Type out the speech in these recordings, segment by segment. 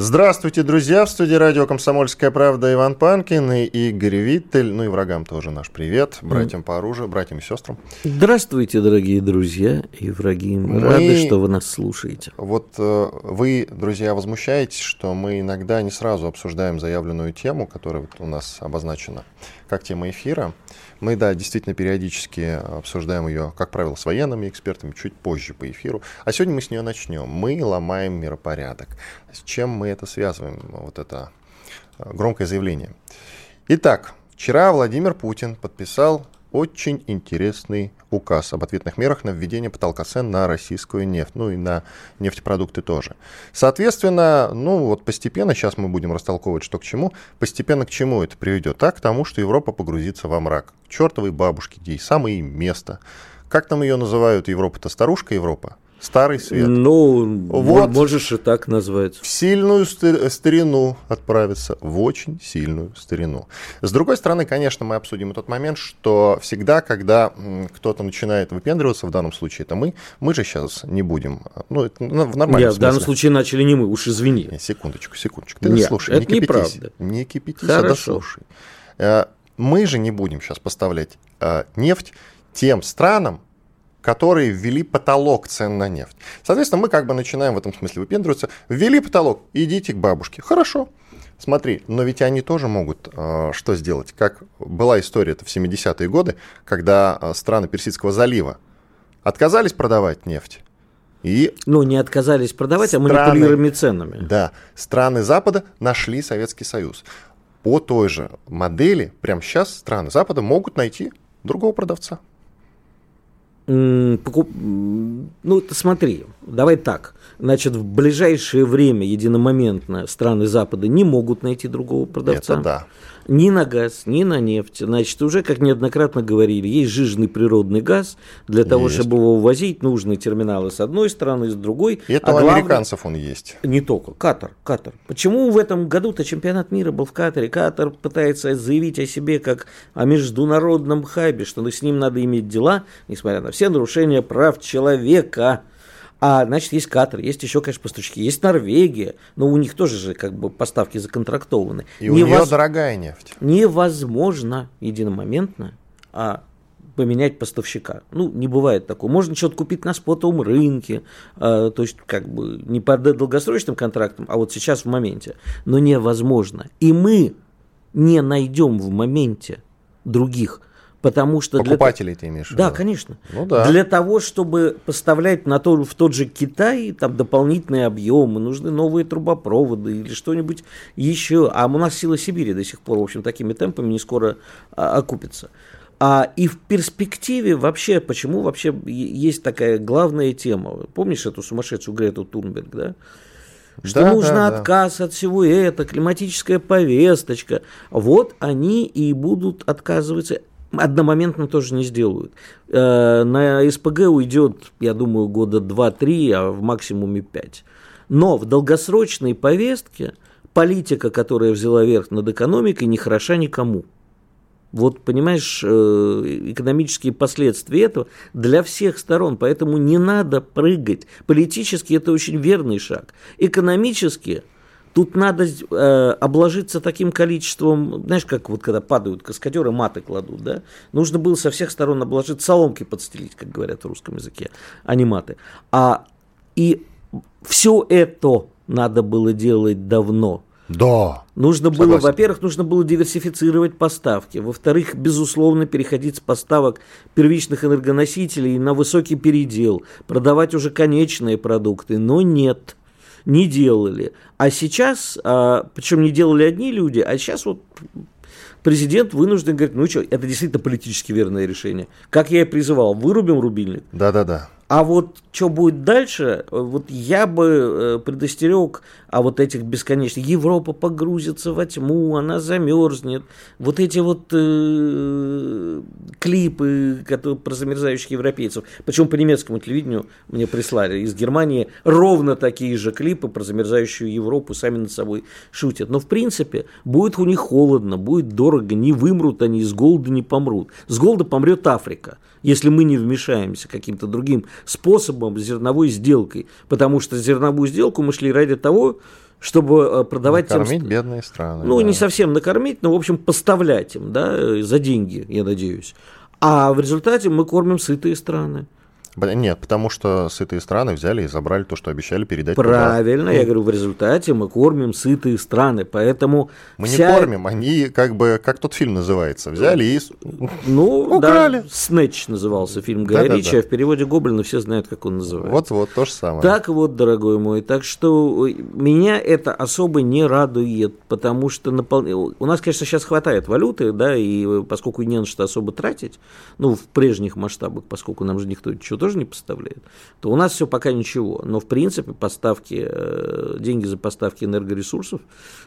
Здравствуйте, друзья! В студии радио «Комсомольская правда» Иван Панкин и Игорь Виттель. Ну и врагам тоже наш привет, братьям по оружию, братьям и сестрам. Здравствуйте, дорогие друзья и враги. Мы, мы рады, что вы нас слушаете. Вот э, вы, друзья, возмущаетесь, что мы иногда не сразу обсуждаем заявленную тему, которая вот у нас обозначена как тема эфира. Мы, да, действительно периодически обсуждаем ее, как правило, с военными экспертами, чуть позже по эфиру. А сегодня мы с нее начнем. Мы ломаем миропорядок. С чем мы это связываем, вот это э, громкое заявление? Итак, вчера Владимир Путин подписал очень интересный указ об ответных мерах на введение потолка цен на российскую нефть, ну и на нефтепродукты тоже. Соответственно, ну вот постепенно, сейчас мы будем растолковывать, что к чему, постепенно к чему это приведет? Так, к тому, что Европа погрузится во мрак. Чертовой бабушке, где самое место. Как там ее называют? Европа-то старушка Европа? Старый свет. Ну, вот можешь и так назвать. В сильную старину отправиться, в очень сильную старину. С другой стороны, конечно, мы обсудим тот момент, что всегда, когда кто-то начинает выпендриваться, в данном случае это мы, мы же сейчас не будем. Ну, это в нормальном Нет, в данном случае начали не мы, уж извини. Секундочку, секундочку. Ты Нет, слушай, это не кипятись. Неправда. Не кипятись, Хорошо. а дослушай. Э, мы же не будем сейчас поставлять э, нефть тем странам, которые ввели потолок цен на нефть. Соответственно, мы как бы начинаем в этом смысле выпендриваться. Ввели потолок, идите к бабушке. Хорошо. Смотри, но ведь они тоже могут э, что сделать? Как была история это в 70-е годы, когда э, страны Персидского залива отказались продавать нефть. И ну, не отказались продавать, а страны, а манипулировали ценами. Да, страны Запада нашли Советский Союз. По той же модели, прямо сейчас страны Запада могут найти другого продавца. Покуп... Ну, смотри, давай так. Значит, в ближайшее время единомоментно страны Запада не могут найти другого продавца. Это да ни на газ, ни на нефть. Значит, уже, как неоднократно говорили, есть жижный природный газ. Для того, есть. чтобы его увозить, нужны терминалы с одной стороны, с другой. И это а у главное, американцев он есть. Не только. Катар. Катар. Почему в этом году-то чемпионат мира был в Катаре? Катар пытается заявить о себе как о международном хабе, что с ним надо иметь дела, несмотря на все нарушения прав человека. А, значит, есть Катар, есть еще, конечно, поставщики, есть Норвегия, но у них тоже же как бы поставки законтрактованы. И Невоз... у нее дорогая нефть. Невозможно единомоментно а, поменять поставщика. Ну, не бывает такого. Можно что-то купить на спотовом рынке, э, то есть как бы не по долгосрочным контрактам, а вот сейчас в моменте. Но невозможно. И мы не найдем в моменте других Потому что Покупателей для... ты имеешь в виду? Да, конечно. Ну, да. Для того, чтобы поставлять на то, в тот же Китай там дополнительные объемы, нужны новые трубопроводы или что-нибудь еще. А у нас сила Сибири до сих пор, в общем, такими темпами не скоро а, окупится. А, и в перспективе вообще, почему вообще есть такая главная тема? Помнишь эту сумасшедшую Грету Турнберг, да? Что да, нужно да, отказ да. от всего этого, климатическая повесточка. Вот они и будут отказываться одномоментно тоже не сделают. Э, на СПГ уйдет, я думаю, года 2-3, а в максимуме 5. Но в долгосрочной повестке политика, которая взяла верх над экономикой, не хороша никому. Вот, понимаешь, э, экономические последствия этого для всех сторон, поэтому не надо прыгать. Политически это очень верный шаг. Экономически – Тут надо э, обложиться таким количеством, знаешь, как вот когда падают каскадеры, маты кладут, да? Нужно было со всех сторон обложить, соломки подстелить, как говорят в русском языке, а не маты. А, и все это надо было делать давно. Да. Нужно было, во-первых, нужно было диверсифицировать поставки. Во-вторых, безусловно, переходить с поставок первичных энергоносителей на высокий передел, продавать уже конечные продукты. Но нет не делали. А сейчас, а, причем не делали одни люди, а сейчас вот президент вынужден говорить, ну что, это действительно политически верное решение. Как я и призывал, вырубим рубильник. Да-да-да. А вот что будет дальше, вот я бы предостерег о вот этих бесконечных. Европа погрузится во тьму, она замерзнет. Вот эти вот э, клипы которые, про замерзающих европейцев. Причем по немецкому телевидению мне прислали из Германии ровно такие же клипы про замерзающую Европу, сами над собой шутят. Но в принципе будет у них холодно, будет дорого, не вымрут они, с голода не помрут. С голода помрет Африка, если мы не вмешаемся каким-то другим способом, зерновой сделкой. Потому что зерновую сделку мы шли ради того, чтобы э, продавать накормить тем... бедные страны. Ну, да. не совсем накормить, но, в общем, поставлять им, да, за деньги, я надеюсь. А в результате мы кормим сытые страны. Нет, потому что сытые страны взяли и забрали то, что обещали передать. Правильно, туда. я говорю, в результате мы кормим сытые страны, поэтому... Мы вся... не кормим, они как бы, как тот фильм называется, взяли и ну, украли. Да, Снэч назывался фильм Гая да, Ричи, да, да. а в переводе Гоблина все знают, как он называется. Вот-вот, то же самое. Так вот, дорогой мой, так что меня это особо не радует, потому что напол... у нас, конечно, сейчас хватает валюты, да, и поскольку не на что особо тратить, ну, в прежних масштабах, поскольку нам же никто ничего тоже не поставляет, то у нас все пока ничего. Но в принципе поставки, э, деньги за поставки энергоресурсов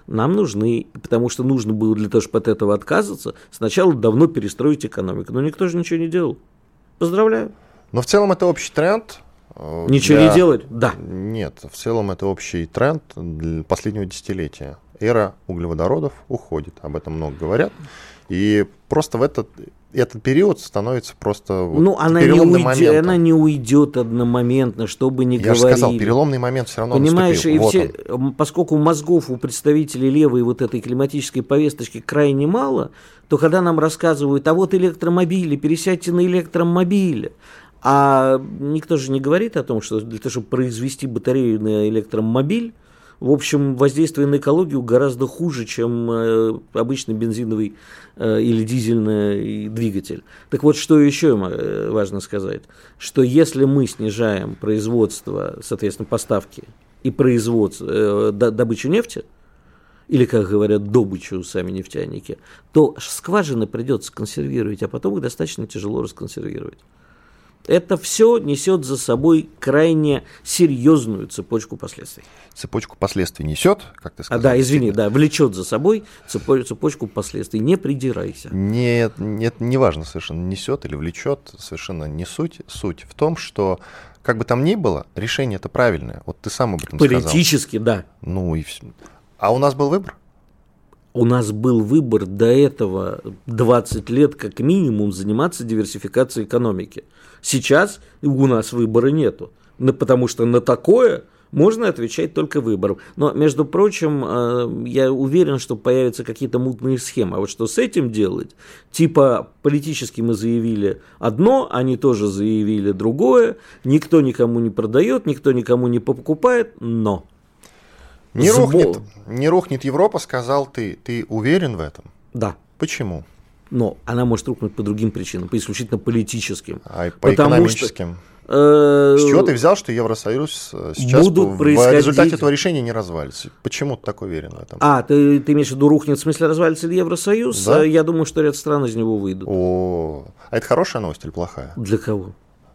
нам нужны, потому что нужно было для того, чтобы от этого отказываться, сначала давно перестроить экономику. Но никто же ничего не делал. Поздравляю. Но в целом это общий тренд. Э, ничего для... не делать? Да. Нет, в целом это общий тренд для последнего десятилетия. Эра углеводородов уходит, об этом много говорят. И просто в этот этот период становится просто вот ну, она не, уйдет, она не уйдет одномоментно, чтобы не Я говорили. Я же сказал, переломный момент все равно Понимаешь, наступил. и вот все, поскольку мозгов у представителей левой вот этой климатической повесточки крайне мало, то когда нам рассказывают, а вот электромобили, пересядьте на электромобили, а никто же не говорит о том, что для того, чтобы произвести батарею на электромобиль, в общем, воздействие на экологию гораздо хуже, чем э, обычный бензиновый э, или дизельный двигатель. Так вот, что еще э, важно сказать, что если мы снижаем производство, соответственно, поставки и производство, добычу нефти, или, как говорят, добычу сами нефтяники, то скважины придется консервировать, а потом их достаточно тяжело расконсервировать. Это все несет за собой крайне серьезную цепочку последствий. Цепочку последствий несет, как ты сказал. А, да, извини, да, влечет за собой цепочку последствий. Не придирайся. Нет, нет, не важно совершенно, несет или влечет, совершенно не суть. Суть в том, что как бы там ни было, решение это правильное. Вот ты сам об этом Политически, сказал. Политически, да. Ну и все. А у нас был выбор? У нас был выбор до этого 20 лет как минимум заниматься диверсификацией экономики. Сейчас у нас выбора нету, потому что на такое можно отвечать только выбором. Но, между прочим, э, я уверен, что появятся какие-то мутные схемы. А вот что с этим делать? Типа политически мы заявили одно, они тоже заявили другое, никто никому не продает, никто никому не покупает, но не рухнет, не рухнет Европа, сказал ты. Ты уверен в этом? Да. Почему? Но она может рухнуть по другим причинам, по исключительно политическим. А по экономическим? Что, э, с чего ты взял, что Евросоюз э, сейчас будут в, происходить... в результате этого решения не развалится? Почему ты так уверен в этом? А, ты, ты имеешь в виду рухнет, в смысле развалится ли Евросоюз? Да? Я думаю, что ряд стран из него выйдут. О, а это хорошая новость или плохая? Для кого?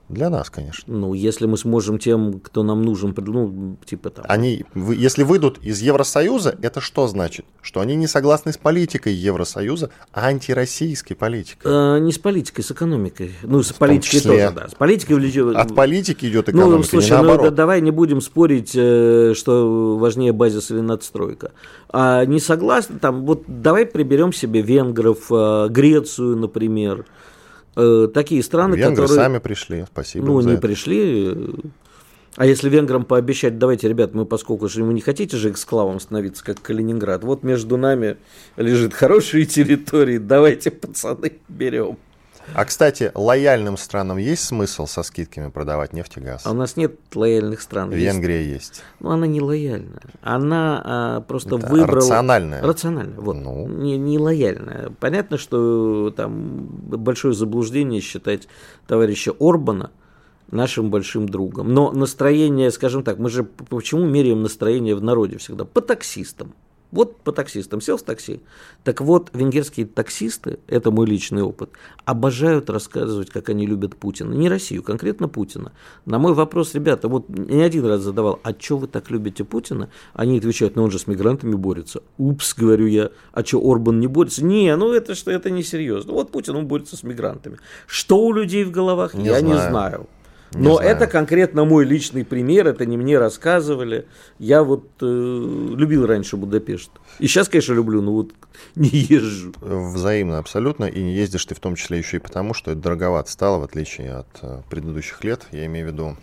Для нас, конечно. Ну, если мы сможем тем, кто нам нужен, ну, типа там. Они, если выйдут из Евросоюза, это что значит? Что они не согласны с политикой Евросоюза, а антироссийской политикой. А, не с политикой, с экономикой. Ну, с в политикой тоже, да. С политикой влечет... От политики идет ну, экономика, Ну, слушай, не наоборот. ну, да, давай не будем спорить, э, что важнее базис или надстройка. А не согласны, там, вот давай приберем себе венгров, э, Грецию, например, э, такие страны, Венгры которые... сами пришли, спасибо Ну, не это. пришли. А если венграм пообещать, давайте, ребят, мы поскольку же вы не хотите же эксклавом становиться, как Калининград, вот между нами лежит хорошие территории, давайте, пацаны, берем. А, кстати, лояльным странам есть смысл со скидками продавать нефть и газ? А у нас нет лояльных стран. Венгрия есть. есть. Ну, она не лояльная. Она а, просто Это выбрала... Рациональная. Рациональная, вот. Ну. Не, не лояльная. Понятно, что там большое заблуждение считать товарища Орбана нашим большим другом. Но настроение, скажем так, мы же почему меряем настроение в народе всегда? По таксистам. Вот по таксистам сел в такси. Так вот, венгерские таксисты, это мой личный опыт, обожают рассказывать, как они любят Путина. Не Россию, конкретно Путина. На мой вопрос, ребята, вот не один раз задавал, а что вы так любите Путина? Они отвечают, ну он же с мигрантами борется. Упс, говорю я, а что, Орбан не борется? Не, ну это что, это не серьезно. Вот Путин, он борется с мигрантами. Что у людей в головах, Не я знаю. не знаю. Не Но знаю. это конкретно мой личный пример, это не мне рассказывали. Я вот э, любил раньше Будапешт. И сейчас, конечно, люблю, но вот не езжу. Взаимно абсолютно. И не ездишь ты в том числе еще и потому, что это дороговато стало, в отличие от э, предыдущих лет. Я имею в виду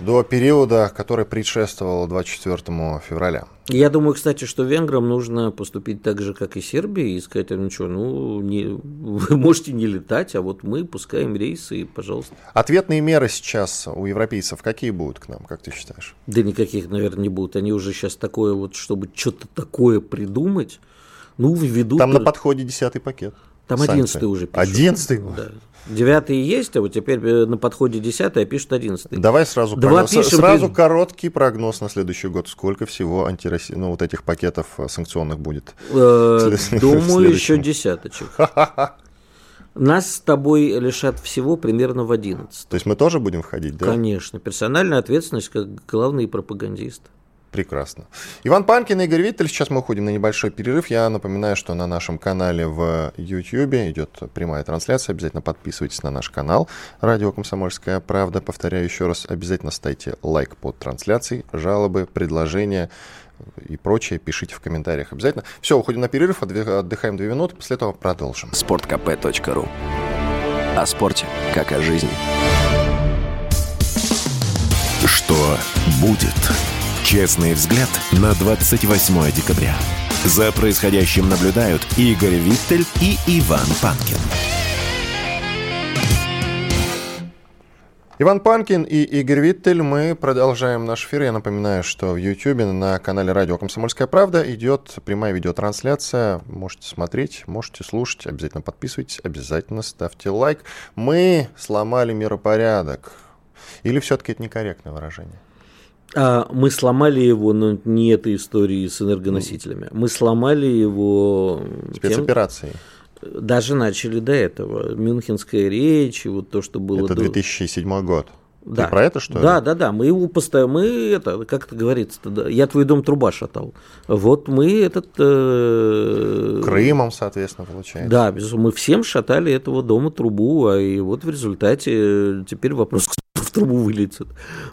до периода, который предшествовал 24 февраля. Я думаю, кстати, что венграм нужно поступить так же, как и Сербии, и сказать, ну что, ну, не, вы можете не летать, а вот мы пускаем рейсы, и, пожалуйста. Ответные меры сейчас у европейцев какие будут к нам, как ты считаешь? Да никаких, наверное, не будут. Они уже сейчас такое вот, чтобы что-то такое придумать, ну, введут... Там на подходе десятый пакет. Там одиннадцатый уже пишут. Одиннадцатый? Да. Девятый есть, а вот теперь э, на подходе десятый, а пишут одиннадцатый. Давай сразу, Два прогноз- пишем, сразу блин. короткий прогноз на следующий год. Сколько всего антироси... ну, вот этих пакетов э, санкционных будет? Э, Думаю, еще десяточек. Нас с тобой лишат всего примерно в 11. То есть мы тоже будем входить, да? Конечно. Персональная ответственность как главный пропагандист. Прекрасно. Иван Панкин и Игорь Виттель. Сейчас мы уходим на небольшой перерыв. Я напоминаю, что на нашем канале в YouTube идет прямая трансляция. Обязательно подписывайтесь на наш канал «Радио Комсомольская правда». Повторяю еще раз, обязательно ставьте лайк под трансляцией, жалобы, предложения и прочее пишите в комментариях обязательно. Все, уходим на перерыв, отдых- отдыхаем две минуты, после этого продолжим. sportkp.ru О спорте, как о жизни. Что будет? Честный взгляд на 28 декабря. За происходящим наблюдают Игорь Виттель и Иван Панкин. Иван Панкин и Игорь Виттель. Мы продолжаем наш эфир. Я напоминаю, что в YouTube на канале Радио Комсомольская правда идет прямая видеотрансляция. Можете смотреть, можете слушать. Обязательно подписывайтесь, обязательно ставьте лайк. Мы сломали миропорядок. Или все-таки это некорректное выражение? А мы сломали его, но не этой истории с энергоносителями. Мы сломали его тем- Спецоперации. даже начали до этого. Мюнхенская речь, и вот то, что было Это до- 2007 год. Да. Ты про это, что ли? Да, да, да. Мы его постоянно, мы это, как это говорится, да, я твой дом труба шатал. Вот мы этот... э, Крымом, соответственно, получается. Да, безусловно, мы всем шатали этого дома трубу, а и вот в результате э, теперь вопрос, в трубу вылетит.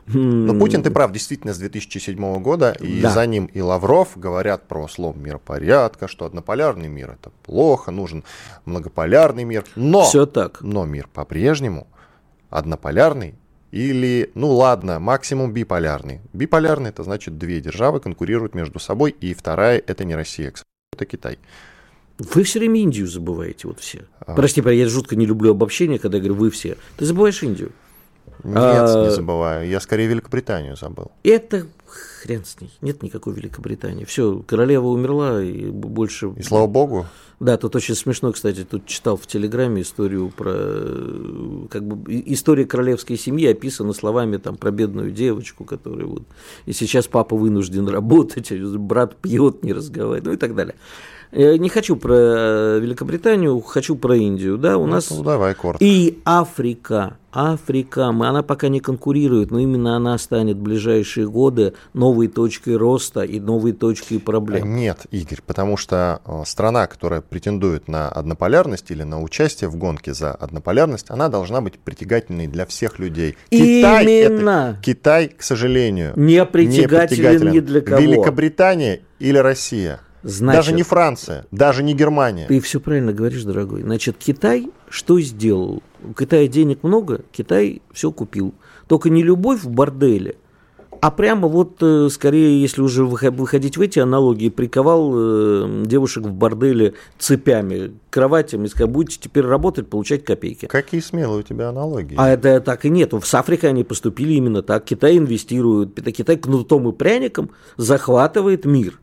Но Путин, ты прав, действительно, с 2007 года, и Да. за ним и Лавров говорят про слом миропорядка, что однополярный мир это плохо, нужен многополярный мир. Но, Все так. но мир по-прежнему однополярный или, ну ладно, максимум биполярный. Биполярный это значит две державы конкурируют между собой, и вторая это не Россия, сожалению, это Китай. Вы все время Индию забываете, вот все. А. Прости, я жутко не люблю обобщение, когда я говорю вы все. Ты забываешь Индию. Нет, А- не забываю, я скорее Великобританию забыл. Это хрен с ней. Нет никакой Великобритании. Все, королева умерла, и больше... И слава богу, Да, тут очень смешно, кстати, тут читал в Телеграме историю про, э, как бы, история королевской семьи описана словами там про бедную девочку, которая вот, и сейчас папа вынужден работать, а брат пьет, не разговаривает, ну и так далее. Э, Не хочу про э, Великобританию, хочу про Индию, да, у нас... ну давай коротко. И Африка, Африка, мы- она пока не конкурирует, но именно она станет в ближайшие годы новой точкой роста и новой точкой проблем. Нет, Игорь, потому что э, страна, которая претендует на однополярность или на участие в гонке за однополярность, она должна быть притягательной для всех людей. Именно. это- Китай, к сожалению, Не притягателен ни для кого. Великобритания или Россия. Значит, даже не Франция, даже не Германия. Ты все правильно говоришь, дорогой. Значит, Китай что сделал? У Китая денег много, Китай все купил. Только не любовь в борделе, а прямо вот, э, скорее, если уже выхо- выходить в эти аналогии, приковал э, девушек в борделе цепями к кроватям и сказал, будете теперь работать, получать копейки. Какие смелые у тебя аналогии. А это так и нет. С Африкой они поступили именно так. Китай инвестирует. Китай кнутом и пряником захватывает мир.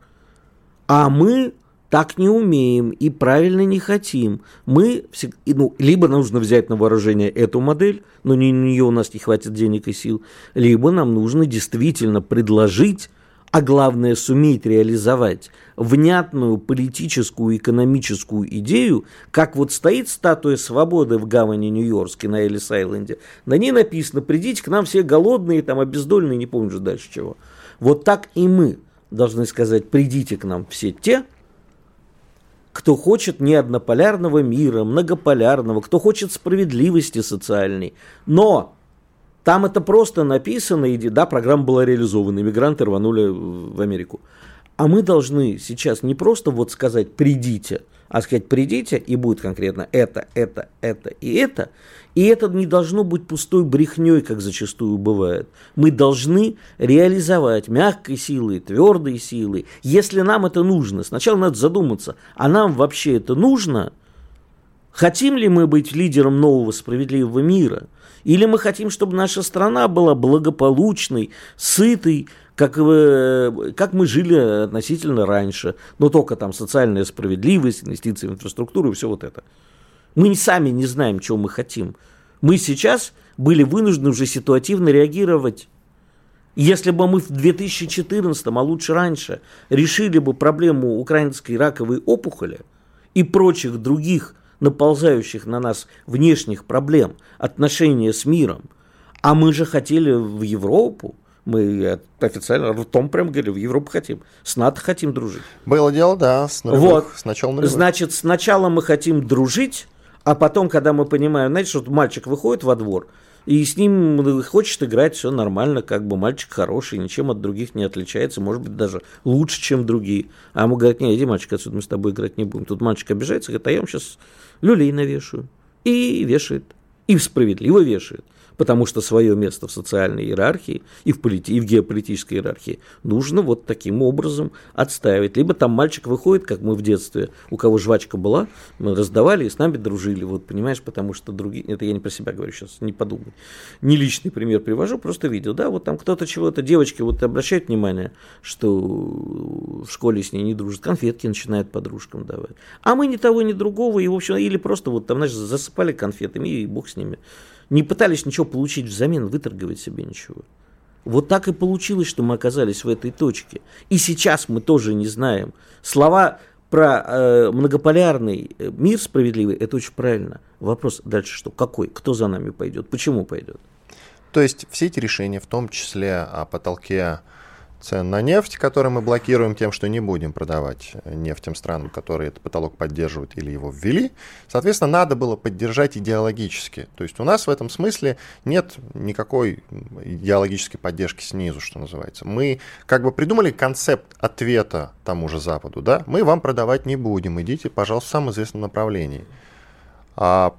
А мы так не умеем и правильно не хотим. Мы, ну, либо нужно взять на вооружение эту модель, но на нее у нас не хватит денег и сил, либо нам нужно действительно предложить а главное суметь реализовать внятную политическую, экономическую идею, как вот стоит статуя свободы в гавани Нью-Йоркской на Элис-Айленде, на ней написано «Придите к нам все голодные, там, обездольные, не помню же дальше чего». Вот так и мы должны сказать «Придите к нам все те, кто хочет не однополярного мира, многополярного, кто хочет справедливости социальной. Но там это просто написано, и да, программа была реализована, иммигранты рванули в Америку. А мы должны сейчас не просто вот сказать «придите», а сказать «придите», и будет конкретно это, это, это и это. И это не должно быть пустой брехней, как зачастую бывает. Мы должны реализовать мягкой силой, твердой силой, если нам это нужно. Сначала надо задуматься, а нам вообще это нужно? Хотим ли мы быть лидером нового справедливого мира – или мы хотим, чтобы наша страна была благополучной, сытой, как, э, как мы жили относительно раньше, но только там социальная справедливость, инвестиции в инфраструктуру и все вот это. Мы сами не знаем, чего мы хотим. Мы сейчас были вынуждены уже ситуативно реагировать. Если бы мы в 2014, а лучше раньше, решили бы проблему украинской раковой опухоли и прочих других наползающих на нас внешних проблем, отношения с миром. А мы же хотели в Европу. Мы официально ртом прям говорили, в Европу хотим. С НАТО хотим дружить. Было дело, да, с нулевых, вот. сначала нулевых. Значит, сначала мы хотим дружить, а потом, когда мы понимаем, знаете, что мальчик выходит во двор, и с ним хочет играть, все нормально, как бы мальчик хороший, ничем от других не отличается, может быть, даже лучше, чем другие. А ему говорят, не, иди, мальчик, отсюда мы с тобой играть не будем. Тут мальчик обижается, говорит, а я вам сейчас люлей навешаю. И вешает. И справедливо вешает потому что свое место в социальной иерархии и в, полити- и в геополитической иерархии нужно вот таким образом отстаивать. Либо там мальчик выходит, как мы в детстве, у кого жвачка была, мы раздавали и с нами дружили, вот понимаешь, потому что другие, это я не про себя говорю сейчас, не подумай, не личный пример привожу, просто видел, да, вот там кто-то чего-то, девочки вот обращают внимание, что в школе с ней не дружат, конфетки начинают подружкам давать, а мы ни того, ни другого, и в общем, или просто вот там, знаешь, засыпали конфетами, и бог с ними не пытались ничего получить взамен, выторговать себе ничего. Вот так и получилось, что мы оказались в этой точке. И сейчас мы тоже не знаем. Слова про э, многополярный э, мир справедливый, это очень правильно. Вопрос дальше что? Какой? Кто за нами пойдет? Почему пойдет? То есть все эти решения, в том числе о потолке цен на нефть, который мы блокируем тем, что не будем продавать нефть тем странам, которые этот потолок поддерживают или его ввели. Соответственно, надо было поддержать идеологически. То есть у нас в этом смысле нет никакой идеологической поддержки снизу, что называется. Мы как бы придумали концепт ответа тому же Западу. Да? Мы вам продавать не будем, идите, пожалуйста, в самом известном направлении. А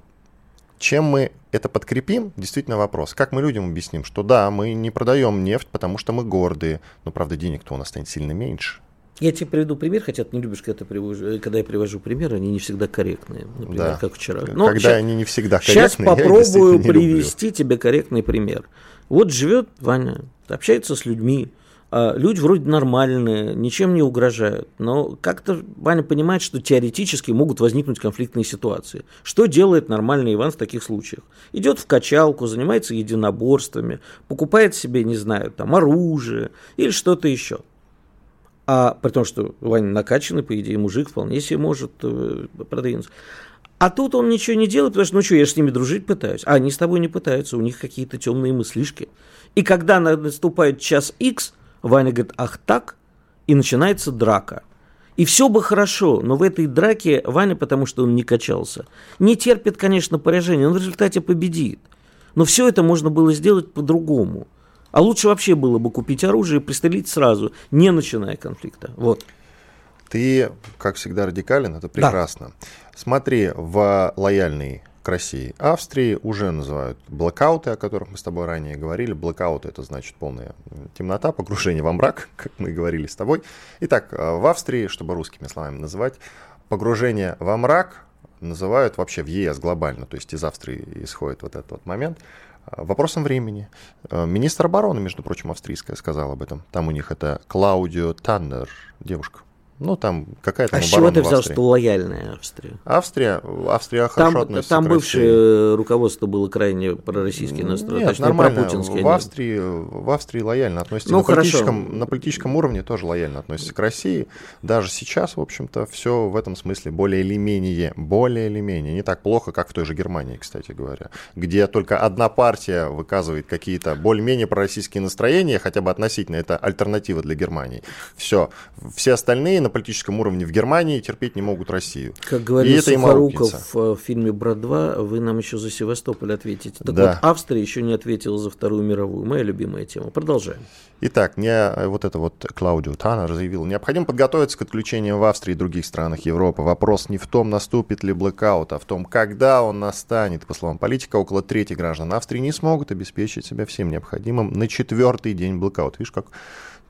чем мы это подкрепим, действительно вопрос. Как мы людям объясним, что да, мы не продаем нефть, потому что мы гордые, но правда денег-то у нас станет сильно меньше. Я тебе приведу пример, хотя ты не любишь, когда, привожу, когда я привожу примеры, они не всегда корректные. Например, да. как вчера. Но когда сейчас, они не всегда корректные. Сейчас попробую привести тебе корректный пример. Вот живет Ваня, общается с людьми, люди вроде нормальные, ничем не угрожают, но как-то Ваня понимает, что теоретически могут возникнуть конфликтные ситуации. Что делает нормальный Иван в таких случаях? Идет в качалку, занимается единоборствами, покупает себе, не знаю, там оружие или что-то еще. А при том, что Ваня накачанный, по идее, мужик вполне себе может э, продвинуться. А тут он ничего не делает, потому что, ну что, я же с ними дружить пытаюсь. А они с тобой не пытаются, у них какие-то темные мыслишки. И когда наступает час X, Ваня говорит, ах так, и начинается драка. И все бы хорошо, но в этой драке Ваня, потому что он не качался, не терпит, конечно, поражения, он в результате победит. Но все это можно было сделать по-другому. А лучше вообще было бы купить оружие и пристрелить сразу, не начиная конфликта. Вот. Ты, как всегда, радикален, это прекрасно. Да. Смотри, в лояльный к России. Австрии уже называют блокауты, о которых мы с тобой ранее говорили. Блокауты это значит полная темнота, погружение во мрак, как мы говорили с тобой. Итак, э, в Австрии, чтобы русскими словами называть, погружение во мрак называют вообще в ЕС глобально, то есть из Австрии исходит вот этот вот момент, э, вопросом времени. Э, министр обороны, между прочим, австрийская сказала об этом. Там у них это Клаудио Таннер, девушка Ну, там какая-то А с чего ты взял, что лояльная Австрия? Австрия, Австрия хорошо Там, относится там бывшее руководство было крайне пророссийски настроено, Нет, точнее, нормально. В Австрии, в Австрии лояльно относятся. Ну, на, хорошо. политическом, на политическом уровне тоже лояльно относятся к России. Даже сейчас, в общем-то, все в этом смысле более или менее, более или менее. Не так плохо, как в той же Германии, кстати говоря, где только одна партия выказывает какие-то более-менее пророссийские настроения, хотя бы относительно, это альтернатива для Германии. Все. Все остальные на политическом уровне в Германии терпеть не могут Россию. Как говорил Сухоруков аукнется. в э, фильме «Брат 2», вы нам еще за Севастополь ответите. Так Да. вот, Австрия еще не ответила за Вторую мировую. Моя любимая тема. Продолжаем. Итак, не, э, вот это вот Клаудио Таннер заявил, необходимо подготовиться к отключению в Австрии и других странах Европы. Вопрос не в том, наступит ли блэкаут, а в том, когда он настанет. По словам политика, около трети граждан Австрии не смогут обеспечить себя всем необходимым на четвертый день блэкаута. Видишь, как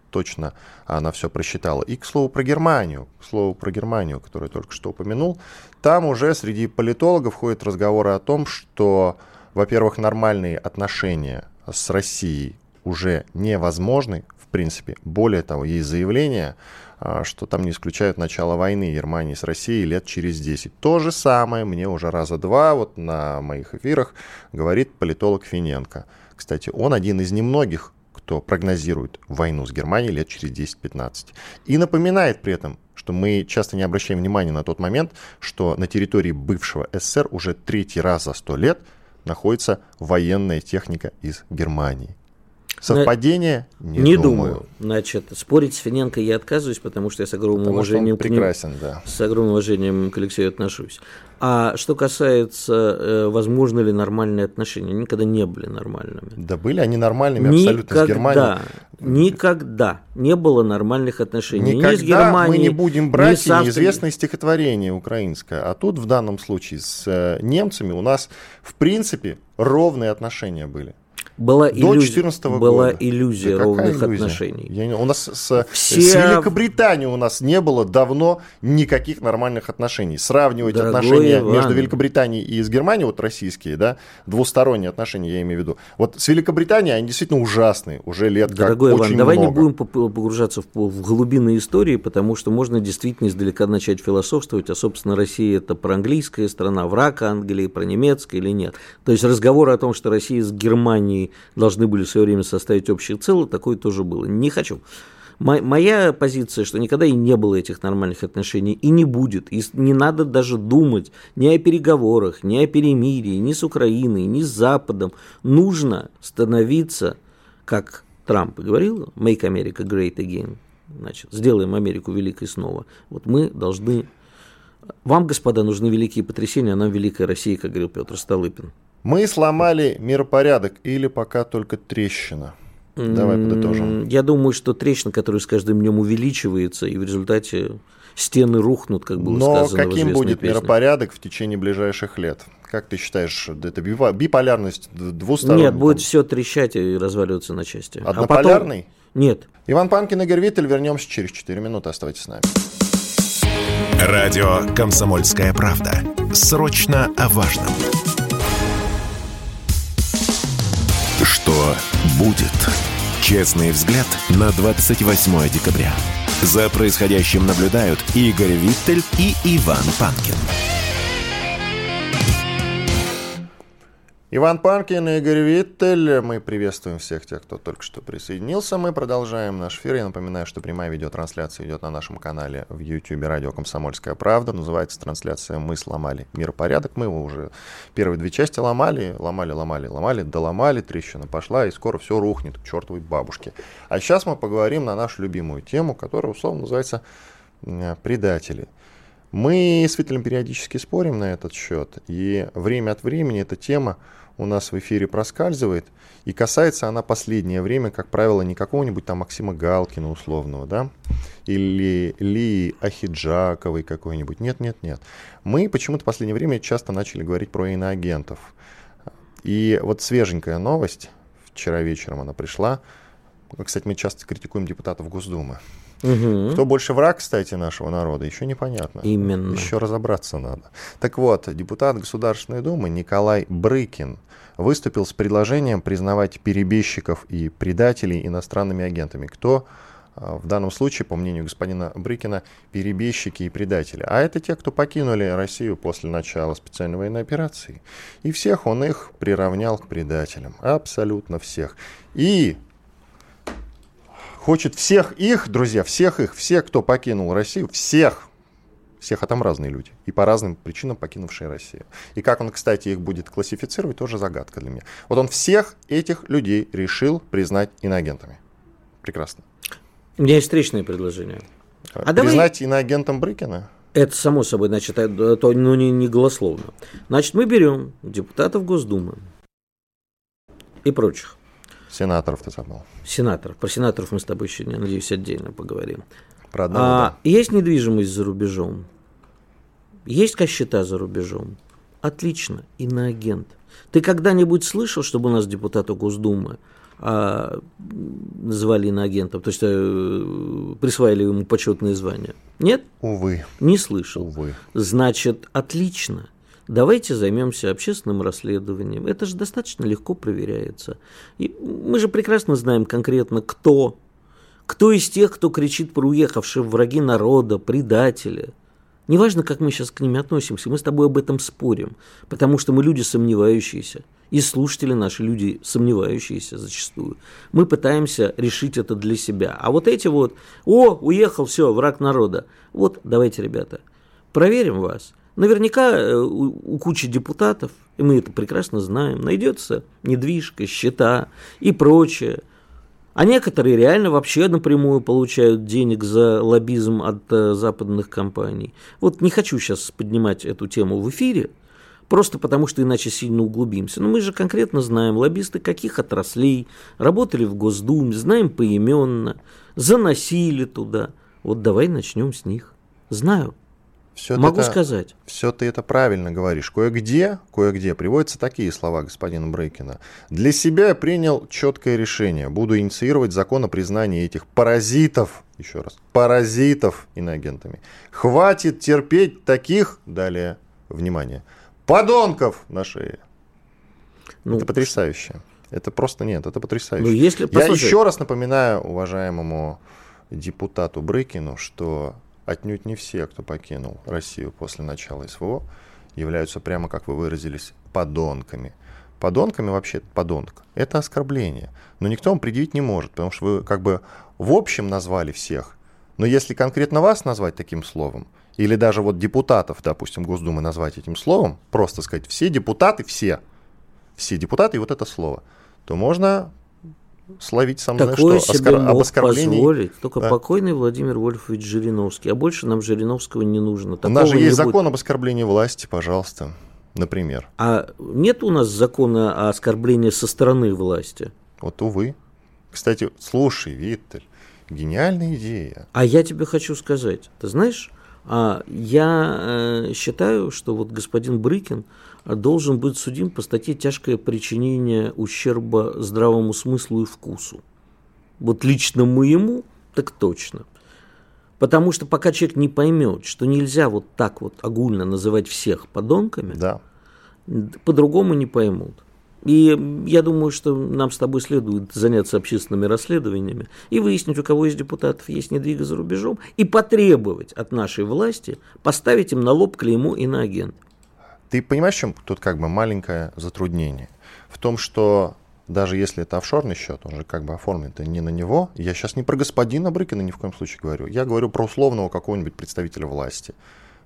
точно она все просчитала. И, к слову, про Германию, к слову, про Германию, которую я только что упомянул, там уже среди политологов ходят разговоры о том, что, во-первых, нормальные отношения с Россией уже невозможны, в принципе. Более того, есть заявление, а, что там не исключают начало войны Германии с Россией лет через 10. То же самое мне уже раза два вот на моих эфирах говорит политолог Финенко. Кстати, он один из немногих, кто прогнозирует войну с Германией лет через 10-15. И напоминает при этом, что мы часто не обращаем внимания на тот момент, что на территории бывшего СССР уже третий раз за сто лет находится военная техника из Германии. Совпадение? Не, Не думаю. думаю. Значит, спорить с Финенко я отказываюсь, потому что я с огромным Потому уважением к нему- прекрасен, да. с огромным уважением к Алексею отношусь. А что касается, э, возможно ли нормальные отношения, они никогда не были нормальными. Да были они нормальными абсолютно с Германией. Никогда, никогда не было нормальных отношений ни с Никогда Германией, мы не будем ни брать Австрией. неизвестное стихотворение украинское. А тут в данном случае с э, немцами у нас в принципе ровные отношения были. Была До иллюзия, 2014 была года. иллюзия Да ровных иллюзия? отношений. Я не- у нас с, Все- с Великобританией у нас не было давно никаких нормальных отношений. Сравнивать Дорогой отношения Иван. между Великобританией и с Германией, вот российские, да, двусторонние отношения, я имею в виду. Вот с Великобританией они действительно ужасные, уже лет Дорогой как Иван, очень давай не много. будем поп- погружаться в, в глубины истории, потому что можно действительно издалека начать философствовать, а, собственно, Россия это проанглийская страна, враг Англии, про немецкая или нет. То есть разговор о том, что Россия с Германией должны были в свое время составить общее целое, такое тоже было. Не хочу. Мо- Моя позиция, что никогда и не было этих нормальных отношений, и не будет. И не надо даже думать ни о переговорах, ни о перемирии, ни с Украиной, ни с Западом. Нужно становиться, как Трамп говорил, make America great again. Значит, сделаем Америку великой снова. Вот мы должны... Вам, господа, нужны великие потрясения, а нам великая Россия, как говорил Петр Столыпин. Мы сломали миропорядок или пока только трещина? Давай подытожим. Я думаю, что трещина, которая с каждым днем увеличивается, и в результате стены рухнут, как было Но сказано каким будет песне. миропорядок в течение ближайших лет? Как ты считаешь, это биполярность двусторонняя? Нет, будет все трещать и разваливаться на части. А потом- Однополярный? Нет. Иван Панкин, Игорь Виттель. Вернемся через 4 минуты. Оставайтесь с нами. Радио «Комсомольская правда». Срочно о важном. Что будет? Честный взгляд на 28 декабря. За происходящим наблюдают Игорь Виттель и Иван Панкин. Иван Панкин и Игорь Виттель. Мы приветствуем всех тех, кто только что присоединился. Мы продолжаем наш эфир. Я напоминаю, что прямая видеотрансляция идет на нашем канале в YouTube радио «Комсомольская правда». Называется трансляция «Мы сломали миропорядок». Мы его уже первые две части ломали, ломали, ломали, ломали, доломали, трещина пошла, и скоро все рухнет к чертовой бабушке. А сейчас мы поговорим на нашу любимую тему, которая условно называется э, «Предатели». Мы с Виталем периодически спорим на этот счет, и время от времени эта тема у нас в эфире проскальзывает, и касается она последнее время, как правило, не какого-нибудь там Максима Галкина условного, да, или Ли Ахиджаковой какой-нибудь. Нет, нет, нет. Мы почему-то в последнее время часто начали говорить про иноагентов. И вот свеженькая новость, вчера вечером она пришла. Кстати, мы часто критикуем депутатов Госдумы. Мгм. Кто больше враг, кстати, нашего народа, еще непонятно. Именно. Еще разобраться надо. Так вот, депутат Государственной Думы Николай Брыкин выступил с предложением признавать перебежчиков и предателей иностранными агентами. Кто а, в данном случае, по мнению господина Брыкина, перебежчики и предатели. А это те, кто покинули Россию после начала специальной военной операции. И всех он их приравнял к предателям. Абсолютно всех. И хочет всех их, друзья, всех их, всех, кто покинул Россию, всех, всех, а там разные люди, и по разным причинам покинувшие Россию. И как он, кстати, их будет классифицировать, тоже загадка для меня. Вот он всех этих людей решил признать иноагентами. Прекрасно. У меня есть встречное предложение. А признать давай... иноагентом Брыкина? Это само собой, значит, это, то ну, не, не голословно. Значит, мы берем депутатов Госдумы и прочих. Сенаторов ты забыл. Сенаторов. Про сенаторов мы с тобой еще, я надеюсь, отдельно поговорим. Про одного, а, да. Есть недвижимость за рубежом. Есть кощета за рубежом. Отлично. Иноагент. Ты когда-нибудь слышал, чтобы у нас депутаты Госдумы а, называли иноагентом, то есть э, присваивали ему почетные звания? Нет? Увы. Не слышал. Увы. Значит, отлично. Давайте займемся общественным расследованием. Это же достаточно легко проверяется. И мы же прекрасно знаем конкретно, кто. Кто из тех, кто кричит про уехавшие враги народа, предатели. Неважно, как мы сейчас к ним относимся, мы с тобой об этом спорим, потому что мы люди сомневающиеся. И слушатели наши люди сомневающиеся зачастую. Мы пытаемся решить это для себя. А вот эти вот, о, уехал, все, враг народа. Вот, давайте, ребята, проверим вас. Наверняка э, у, кучи депутатов, и мы это прекрасно знаем, найдется недвижка, счета и прочее. А некоторые реально вообще напрямую получают денег за лоббизм от э, западных компаний. Вот не хочу сейчас поднимать эту тему в эфире, просто потому что иначе сильно углубимся. Но мы же конкретно знаем, лоббисты каких отраслей, работали в Госдуме, знаем поименно, заносили туда. Вот давай начнем с них. Знаю. Все Могу это, сказать. Все ты это правильно говоришь. Кое-где, кое-где приводятся такие слова господина Брейкина. Для себя я принял четкое решение. Буду инициировать закон о признании этих паразитов, еще раз, паразитов иноагентами. Хватит терпеть таких, далее, внимание, подонков на шее. Ну, это потрясающе. Это просто нет, это потрясающе. Ну, если, я еще раз напоминаю уважаемому депутату Брыкину, что Отнюдь не все, кто покинул Россию после начала СВО, являются прямо, как вы выразились, подонками. Подонками вообще подонок. Это оскорбление. Но никто вам предъявить не может, потому что вы как бы в общем назвали всех. Но если конкретно вас назвать таким словом, или даже вот депутатов, допустим, Госдумы назвать этим словом, просто сказать, все депутаты, все, все депутаты и вот это слово, то можно словить сам Такое что, себе оскор... об оскорблении. позволить только да. покойный Владимир Вольфович Жириновский. А больше нам Жириновского не нужно. Такого у нас же есть закон будет... об оскорблении власти, пожалуйста, например. А нет у нас закона о оскорблении со стороны власти? Вот, увы. Кстати, слушай, Виттель, гениальная идея. А я тебе хочу сказать, ты знаешь, а я э, считаю, что вот господин Брыкин должен быть судим по статье «Тяжкое причинение ущерба здравому смыслу и вкусу». Вот лично моему, так точно. Потому что пока человек не поймет, что нельзя вот так вот огульно называть всех подонками, да. по-другому не поймут. И я думаю, что нам с тобой следует заняться общественными расследованиями и выяснить, у кого из депутатов есть недвига за рубежом, и потребовать от нашей власти поставить им на лоб клеймо иноагент. Ты понимаешь, чем тут как бы маленькое затруднение? В том, что даже если это офшорный счет, он же как бы оформлен это не на него. Я сейчас не про господина Брыкина ни в коем случае говорю. Я говорю про условного какого-нибудь представителя власти.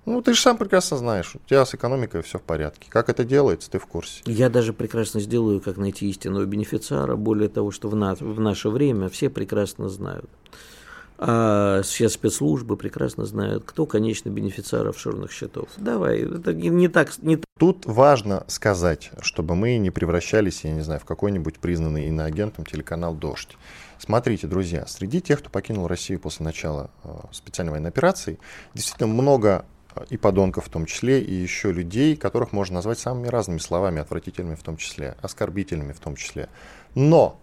Ну, ты же сам прекрасно знаешь, у тебя с экономикой все в порядке. Как это делается, ты в курсе. Я даже прекрасно сделаю, как найти истинного бенефициара. Более того, что в, на, в наше время все прекрасно знают. А все спецслужбы прекрасно знают, кто конечный бенефициар офшорных счетов. Давай, это не, не так. Не... Тут важно сказать, чтобы мы не превращались, я не знаю, в какой-нибудь признанный иноагентом телеканал «Дождь». Смотрите, друзья, среди тех, кто покинул Россию после начала э, специальной военной операции, действительно много э, и подонков в том числе, и еще людей, которых можно назвать самыми разными словами, отвратительными в том числе, оскорбительными в том числе. Но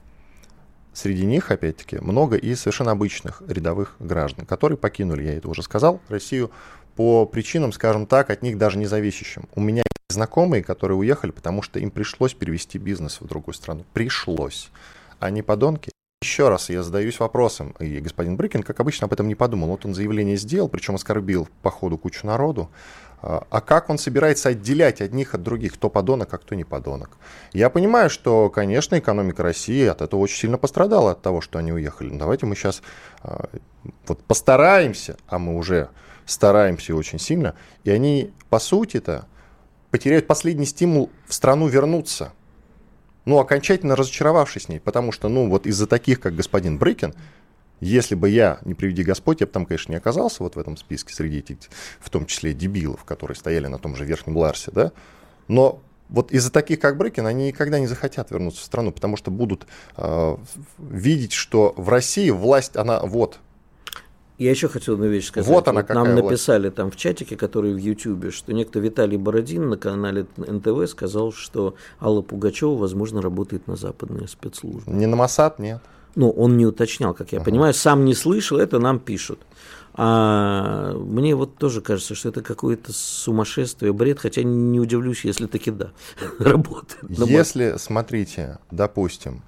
Среди них, опять-таки, много и совершенно обычных рядовых граждан, которые покинули, я это уже сказал, Россию по причинам, скажем так, от них даже не зависящим. У меня есть знакомые, которые уехали, потому что им пришлось перевести бизнес в другую страну. Пришлось. Они подонки, еще раз я задаюсь вопросом, и господин Брыкин, как обычно, об этом не подумал. Вот он заявление сделал, причем оскорбил по ходу кучу народу. А, а как он собирается отделять одних от других, кто подонок, а кто не подонок? Я понимаю, что, конечно, экономика России от этого очень сильно пострадала, от того, что они уехали. Но давайте мы сейчас а, вот постараемся, а мы уже стараемся очень сильно, и они, по сути-то, потеряют последний стимул в страну вернуться – ну, окончательно разочаровавшись с ней, потому что, ну, вот из-за таких, как господин Брыкин, если бы я, не приведи Господь, я бы там, конечно, не оказался вот в этом списке среди этих, в том числе дебилов, которые стояли на том же Верхнем Ларсе, да, но вот из-за таких, как Брыкин, они никогда не захотят вернуться в страну, потому что будут э, видеть, что в России власть, она вот, я еще хотел одну вещь сказать. Вот она вот Нам написали там в чатике, который в Ютьюбе, что некто Виталий Бородин на канале НТВ сказал, что Алла Пугачева, возможно, работает на западные спецслужбы. Не на Масад, нет. Ну, он не уточнял, как я uh понимаю, сам не слышал, это нам пишут. А мне вот тоже кажется, что это какое-то сумасшествие, бред, хотя не удивлюсь, если таки да, работает. Если, смотрите, допустим,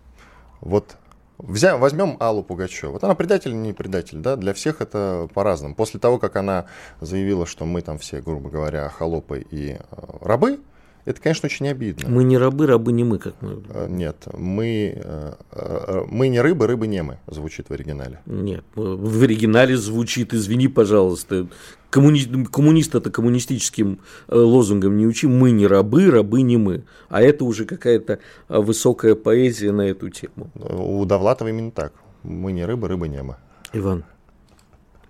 вот Взя, возьмем Аллу Пугачеву. Вот она предатель или не предатель, да? Для всех это по-разному. После того, как она заявила, что мы там все, грубо говоря, холопы и э, рабы, это, конечно, очень обидно. Мы не рабы, рабы не мы, как мы. Э, нет, мы, э, э, мы не рыбы, рыбы не мы, звучит в оригинале. Нет, в оригинале звучит, извини, пожалуйста, коммуни... коммунист это коммунистическим лозунгом не учи, мы не рабы, рабы не мы. А это уже какая-то высокая поэзия на эту тему. У Довлатова именно так. Мы не рыбы, рыбы не мы. Иван,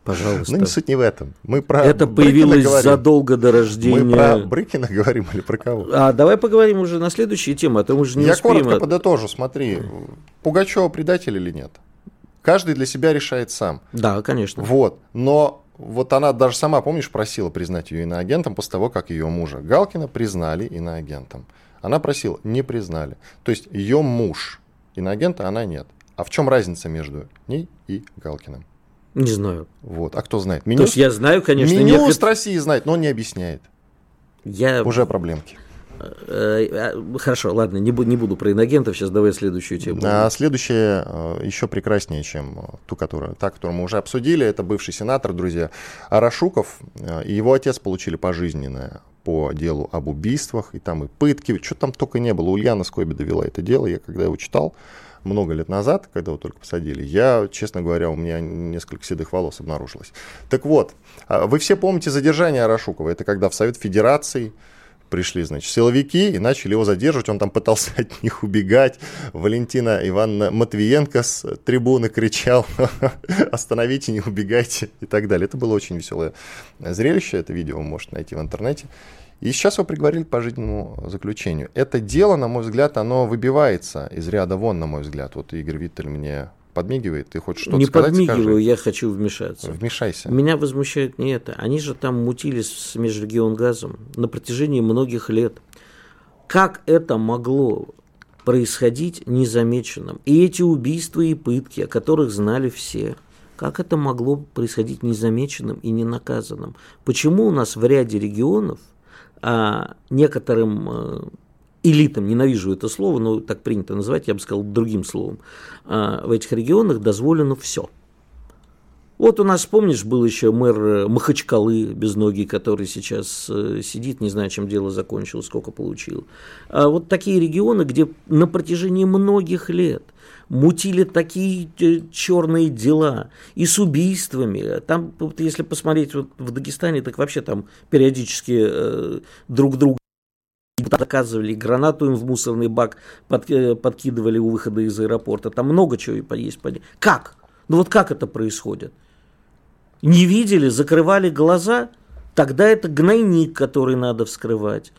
Пожалуйста. Ну, не суть не в этом. Мы про Это появилось задолго до рождения. Мы про Брыкина говорим или про кого? А давай поговорим уже на следующие темы, а то мы же не Я успеем. коротко подытожу, смотри. Пугачева предатель или нет? Каждый для себя решает сам. Да, конечно. Вот. Но вот она даже сама, помнишь, просила признать ее иноагентом после того, как ее мужа Галкина признали иноагентом. Она просила, не признали. То есть ее муж иноагента, она нет. А в чем разница между ней и Галкиным? Не знаю. Вот. А кто знает? Меню... То есть я знаю, конечно. Меню некотор... России знает, но он не объясняет. Я... Уже проблемки. Э, э, хорошо, ладно, не буду, не буду про иногентов, сейчас давай следующую тему. А следующая э, еще прекраснее, чем ту, которую, та, которую мы уже обсудили. Это бывший сенатор, друзья, Арашуков. И его отец получили пожизненное по делу об убийствах, и там и пытки, что там только не было. Ульяна Скоби довела это дело, я когда его читал, много лет назад, когда его только посадили, я, честно говоря, у меня несколько седых волос обнаружилось. Так вот, а, вы все помните задержание Арашукова. Это когда в Совет Федерации пришли, значит, силовики и начали его задерживать. Он там пытался от них убегать. Валентина Ивановна Матвиенко с трибуны кричал «Остановите, не убегайте» и так далее. Это было очень веселое зрелище. Это видео вы можете найти в интернете. И сейчас его приговорили к пожизненному заключению. Это дело, на мой взгляд, оно выбивается из ряда вон, на мой взгляд. Вот Игорь Виттель мне подмигивает, ты хочешь что-то не сказать? Не подмигиваю, скажи. я хочу вмешаться. Вмешайся. Меня возмущает не это. Они же там мутились с межрегионгазом на протяжении многих лет. Как это могло происходить незамеченным? И эти убийства и пытки, о которых знали все, как это могло происходить незамеченным и ненаказанным? Почему у нас в ряде регионов а, некоторым а, элитам, ненавижу это слово, но так принято называть, я бы сказал другим словом, а, в этих регионах дозволено все. Вот у нас, помнишь, был еще мэр э, Махачкалы без ноги, который сейчас э, сидит, не знаю, чем дело закончилось, сколько получил. А вот такие регионы, где на протяжении многих лет мутили такие черные дела и с убийствами. Там, вот если посмотреть вот в Дагестане, так вообще там периодически э, друг друга доказывали, гранату им в мусорный бак под, э, подкидывали у выхода из аэропорта. Там много чего есть. Как? Ну вот как это происходит? Не видели, закрывали глаза? Тогда это гнойник, который надо вскрывать.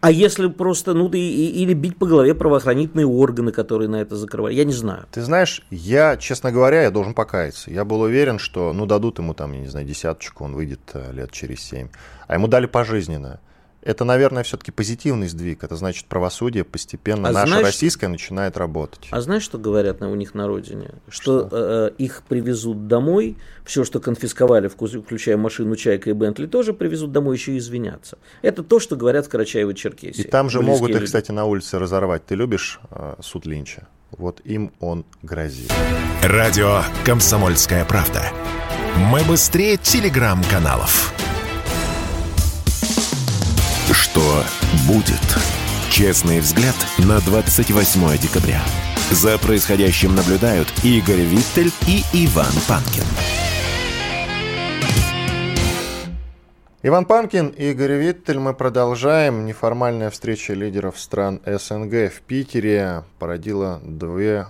А если просто, ну, и, или бить по голове правоохранительные органы, которые на это закрывают, я не знаю. Ты знаешь, я, честно говоря, я должен покаяться. Я был уверен, что, ну, дадут ему там, я не знаю, десяточку, он выйдет э, лет через семь. А ему дали пожизненное это, наверное, все-таки позитивный сдвиг. Это значит, правосудие постепенно, а наше знаешь, российское, начинает работать. А знаешь, что говорят на, у них на родине? Что, что? Э, э их привезут домой, все, что конфисковали, включая машину Чайка и Бентли, тоже привезут домой еще и извиняться. Это то, что говорят в Карачаево-Черкесии. И там же могут их, кстати, на улице разорвать. Ты любишь э, суд Линча? вот им он грозит. Радио «Комсомольская правда». Мы быстрее телеграм-каналов. Что будет? Честный взгляд на 28 декабря. За происходящим наблюдают Игорь Виттель и Иван Панкин. Иван Панкин Игорь Виттель. Мы продолжаем. Неформальная встреча лидеров стран СНГ в Питере породила две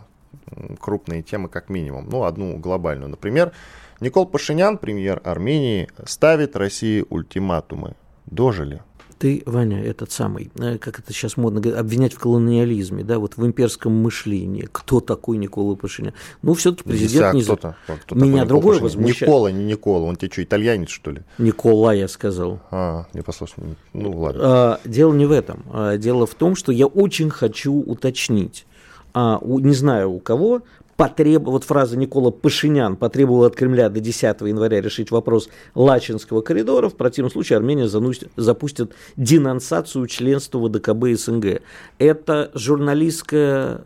крупные темы как минимум. Ну, одну глобальную. Например, Никол Пашинян, премьер Армении, ставит России ультиматумы. Дожили ты, Ваня, этот самый, э, как это сейчас модно говорить, обвинять в колониализме, да, вот в имперском мышлении. Кто такой Никола Пашинян? Ну, все-таки президент не... Кто -то, кто Меня другое возмущает. Никола, не Никола, он тебе что, итальянец, что ли? Никола, я сказал. А, не послушал. Ну, ладно. А, дело не в этом. А, дело в том, что я очень хочу уточнить. А, у, не знаю у кого, потреб... вот фраза Никола Пашинян потребовал от Кремля до 10 января решить вопрос Лачинского коридора, в противном случае Армения заносит... запустит денонсацию членства в ДКБ СНГ. Это журналистское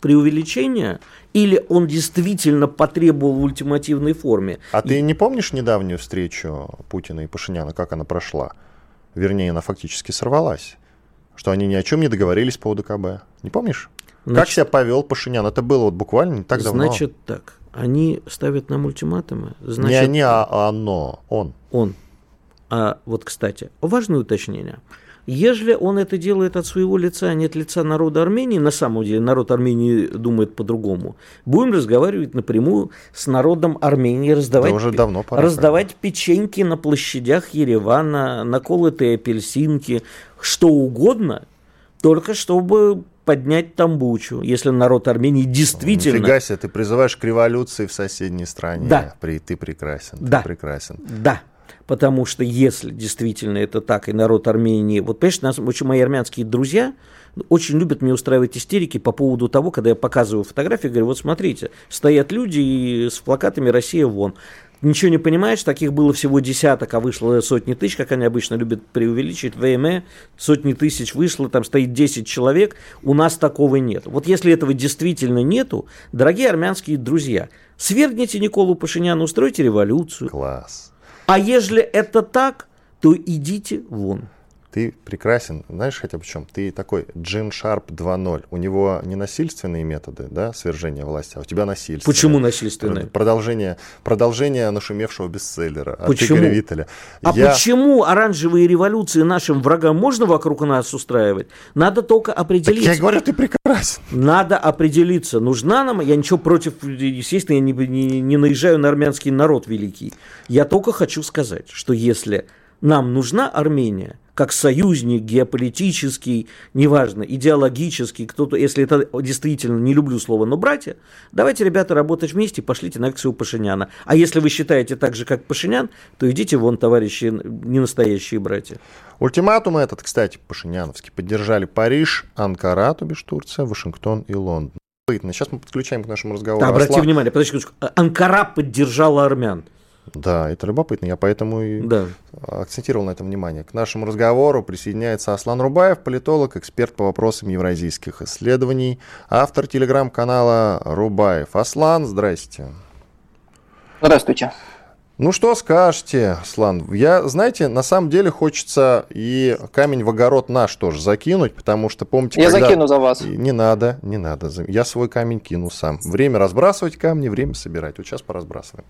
преувеличение или он действительно потребовал в ультимативной форме? А ты не помнишь недавнюю встречу Путина и Пашиняна, как она прошла? Вернее, она фактически сорвалась. Что они ни о чем не договорились по УДКБ. Не помнишь? Значит, как себя повел Пашинян? Это было вот буквально не так давно. Значит так, они ставят нам ультиматумы. Значит, не они, а оно, он. Он. А вот, кстати, важное уточнение. Если он это делает от своего лица, а не от лица народа Армении, на самом деле народ Армении думает по-другому, будем разговаривать напрямую с народом Армении, раздавать, да уже давно пора, раздавать печеньки на площадях Еревана, наколотые апельсинки, что угодно, только чтобы поднять Тамбучу, если народ Армении действительно... Нифига себе, ты призываешь к революции в соседней стране. Да. При, ты прекрасен. Да. Ты прекрасен. Да. Потому что если действительно это так, и народ Армении... Вот, понимаешь, нас, очень мои армянские друзья очень любят мне устраивать истерики по поводу того, когда я показываю фотографии, говорю, вот смотрите, стоят люди с плакатами «Россия вон» ничего не понимаешь, таких было всего десяток, а вышло сотни тысяч, как они обычно любят преувеличить, ВМЭ, сотни тысяч вышло, там стоит 10 человек, у нас такого нет. Вот если этого действительно нету, дорогие армянские друзья, свергните Николу Пашиняна, устройте революцию. Класс. А если это так, то идите вон. Ты прекрасен, знаешь хотя бы в чем? Ты такой Джин Шарп 2.0. У него не насильственные методы да, свержения власти, а у тебя насильственные. Почему насильственные? Продолжение, продолжение нашумевшего бестселлера почему? от Игоря Виттеля. А Я... почему оранжевые революции нашим врагам можно вокруг нас устраивать? Надо только определиться. Так я говорю, ты прекрасен. Надо определиться, нужна нам, я ничего против, естественно, я не, не, не наезжаю на армянский народ великий. Я только хочу сказать, что если нам нужна Армения, как союзник геополитический, неважно, идеологический, кто-то, если это действительно, не люблю слово, но братья, давайте, ребята, работать вместе, пошлите на акцию Пашиняна. А если вы считаете так же, как Пашинян, то идите вон, товарищи, не настоящие братья. Ультиматум этот, кстати, Пашиняновский, поддержали Париж, Анкара, то бишь Турция, Вашингтон и Лондон. Сейчас мы подключаем к нашему разговору. Да, обратите внимание, подождите, Анкара поддержала армян. Да, это любопытно. Я поэтому и да. акцентировал на этом внимание. К нашему разговору присоединяется Аслан Рубаев, политолог, эксперт по вопросам евразийских исследований, автор телеграм-канала Рубаев. Аслан, здрасте. Здравствуйте. Ну что скажете, Слан? Я, знаете, на самом деле хочется и камень в огород наш тоже закинуть, потому что, помните, Я когда... закину за вас. Не надо, не надо. Я свой камень кину сам. Время разбрасывать камни, время собирать. Вот сейчас поразбрасываем.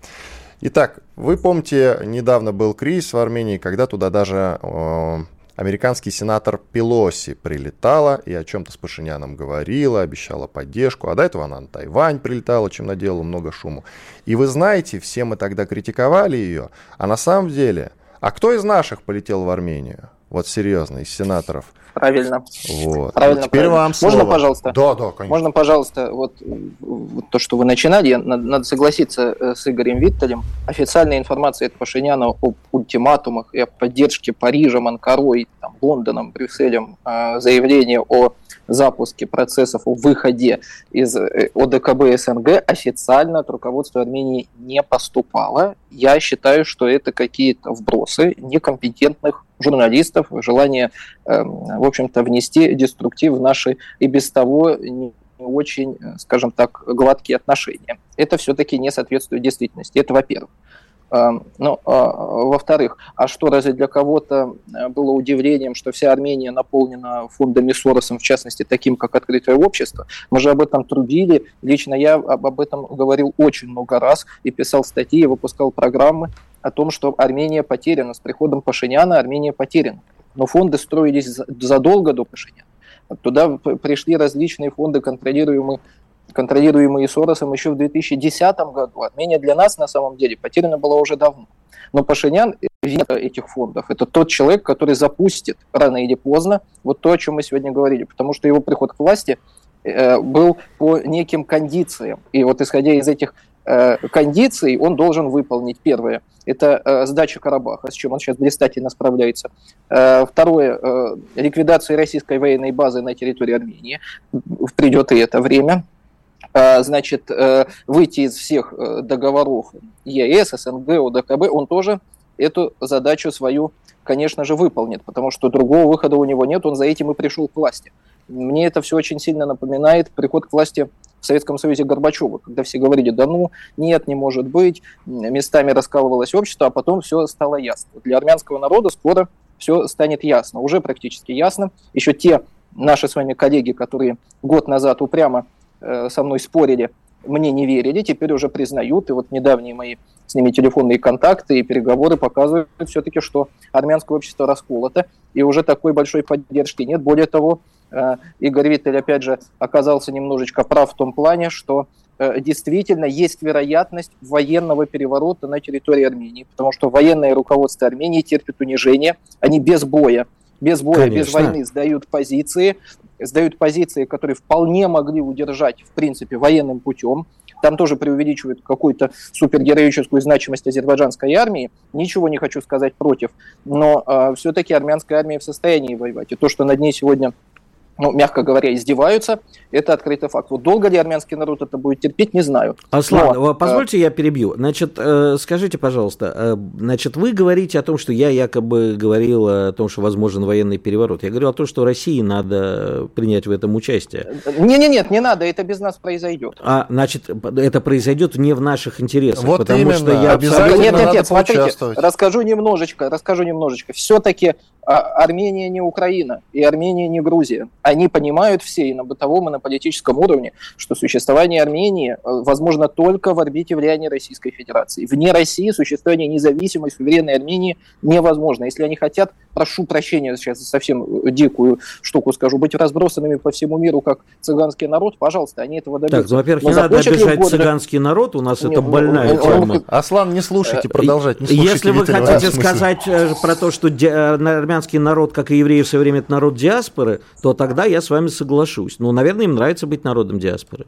Итак, вы помните, недавно был кризис в Армении, когда туда даже э, американский сенатор Пелоси прилетала и о чем-то с Пашиняном говорила, обещала поддержку. А до этого она на Тайвань прилетала, чем наделала много шуму. И вы знаете, все мы тогда критиковали ее. А на самом деле, а кто из наших полетел в Армению? Вот серьезно, из сенаторов. Правильно. Вот. Правильно, теперь правильно. вам слово. Можно, пожалуйста? Да, да, конечно. Можно, пожалуйста, вот, вот то, что вы начинали, надо, надо согласиться э, с Игорем Виттелем. Официальная информация от Пашиняна об ультиматумах и о поддержке Парижем, Анкарой, там, Лондоном, Брюсселем, э, заявление о запуске процессов о выходе из э, ОДКБ СНГ официально от руководства Армении не поступало. Я считаю, что это какие-то вбросы некомпетентных журналистов, желание, эм, в общем-то, внести деструктив в наши и без того очень, скажем так, гладкие отношения. Это все-таки не соответствует действительности. Это во-первых. Ну, во-вторых, а что разве для кого-то э, было удивлением, что вся Армения наполнена фондами Соросом, в частности, таким, как открытое общество? Мы же об этом трубили. Лично я об этом говорил очень много раз и писал статьи, и выпускал программы о том, что Армения потеряна. С приходом Пашиняна Армения потеряна. Но фонды строились задолго до Пашиняна. Туда пришли различные фонды, контролируемые контролируемые Соросом еще в 2010 году. Армения для нас на самом деле потеряна была уже давно. Но Пашинян, вина этих фондов, это тот человек, который запустит рано или поздно вот то, о чем мы сегодня говорили, потому что его приход к власти э, был по неким кондициям. И вот исходя из этих э, кондиций, он должен выполнить первое – это э, сдача Карабаха, с чем он сейчас блистательно справляется. Второе ликвидация российской военной базы на территории Армении. Придет и это время. А, значит, э, выйти из всех э, договоров ЕС, СНГ, ОДКБ, он тоже эту задачу свою, конечно же, выполнит, потому что другого выхода у него нет, он за этим и пришел к власти. Мне это все очень сильно напоминает приход к власти в Советском Союзе Горбачева, когда все говорили, да ну, нет, не может быть, местами раскалывалось общество, а потом все стало ясно. Для армянского народа скоро все станет ясно, уже практически ясно. Еще те наши с вами коллеги, которые год назад упрямо со мной спорили, мне не верили, теперь уже признают. И вот недавние мои с ними телефонные контакты и переговоры показывают все-таки, что армянское общество расколото, и уже такой большой поддержки нет. Более того, э, Игорь Виттель, опять же, оказался немножечко прав в том плане, что э, действительно есть вероятность военного переворота на территории Армении, потому что военное руководство Армении терпит унижение, они без боя без боя, Конечно. без войны сдают позиции, сдают позиции, которые вполне могли удержать, в принципе, военным путем. Там тоже преувеличивают какую-то супергероическую значимость азербайджанской армии. Ничего не хочу сказать против, но э, а, все-таки армянская армия в состоянии воевать. И то, что над ней сегодня ну, мягко говоря, издеваются. Это открытый факт. Вот долго ли армянский народ это будет терпеть, не знаю. Аслан, Но, позвольте э... я перебью. Значит, э, скажите, пожалуйста, э, значит, вы говорите о том, что я якобы говорил о том, что возможен военный переворот. Я говорил о том, что России надо принять в этом участие. Не, не, нет, не надо, это без нас произойдет. А, значит, это произойдет не в наших интересах. Вот потому именно, что я обязательно Нет, нет, нет, смотрите, расскажу немножечко, расскажу немножечко. Все-таки а Армения не Украина, и Армения не Грузия. Они понимают все и на бытовом, и на политическом уровне, что существование Армении э, возможно только в орбите влияния Российской Федерации. Вне России существование независимой, суверенной Армении невозможно. Если они хотят, прошу прощения, сейчас совсем дикую штуку скажу, быть разбросанными по всему миру, как цыганский народ, пожалуйста, они этого добьются. Так, ну, во-первых, не надо обижать годы... цыганский народ, у нас Нет, это больная он, тема. Он... Аслан, не слушайте, э, продолжать, не слушайте. Если вы хотите сказать э, про то, что армянский народ, как и евреи, в свое время это народ диаспоры, то тогда я с вами соглашусь. Ну, наверное, им нравится быть народом диаспоры.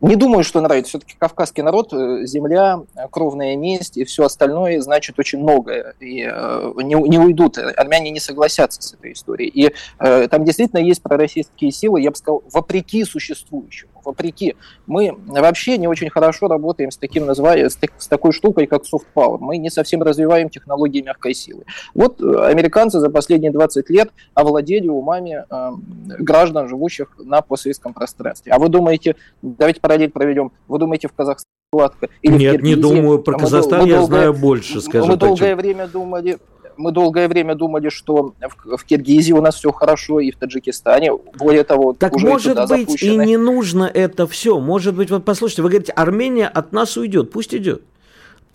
Не думаю, что нравится. Все-таки кавказский народ, э, земля, кровная месть и все остальное значит очень многое. И э, не, не уйдут, армяне не согласятся с этой историей. И э, там действительно есть пророссийские силы, я бы сказал, вопреки существующему вопреки. Мы вообще не очень хорошо работаем с таким называя, с, так, с такой штукой, как soft power. Мы не совсем развиваем технологии мягкой силы. Вот э, американцы за последние 20 лет овладели умами э, граждан, живущих на постсоветском пространстве. А вы думаете, давайте параллель проведем, вы думаете в Казахстане гладко? Или Нет, не думаю, про Казахстан мы, я долгое, знаю больше, скажем Мы долгое время думали, мы долгое время думали, что в, в Киргизии у нас все хорошо, и в Таджикистане. Более того, так уже может и быть запущены. и не нужно это все. Может быть, вот послушайте, вы говорите, Армения от нас уйдет, пусть идет.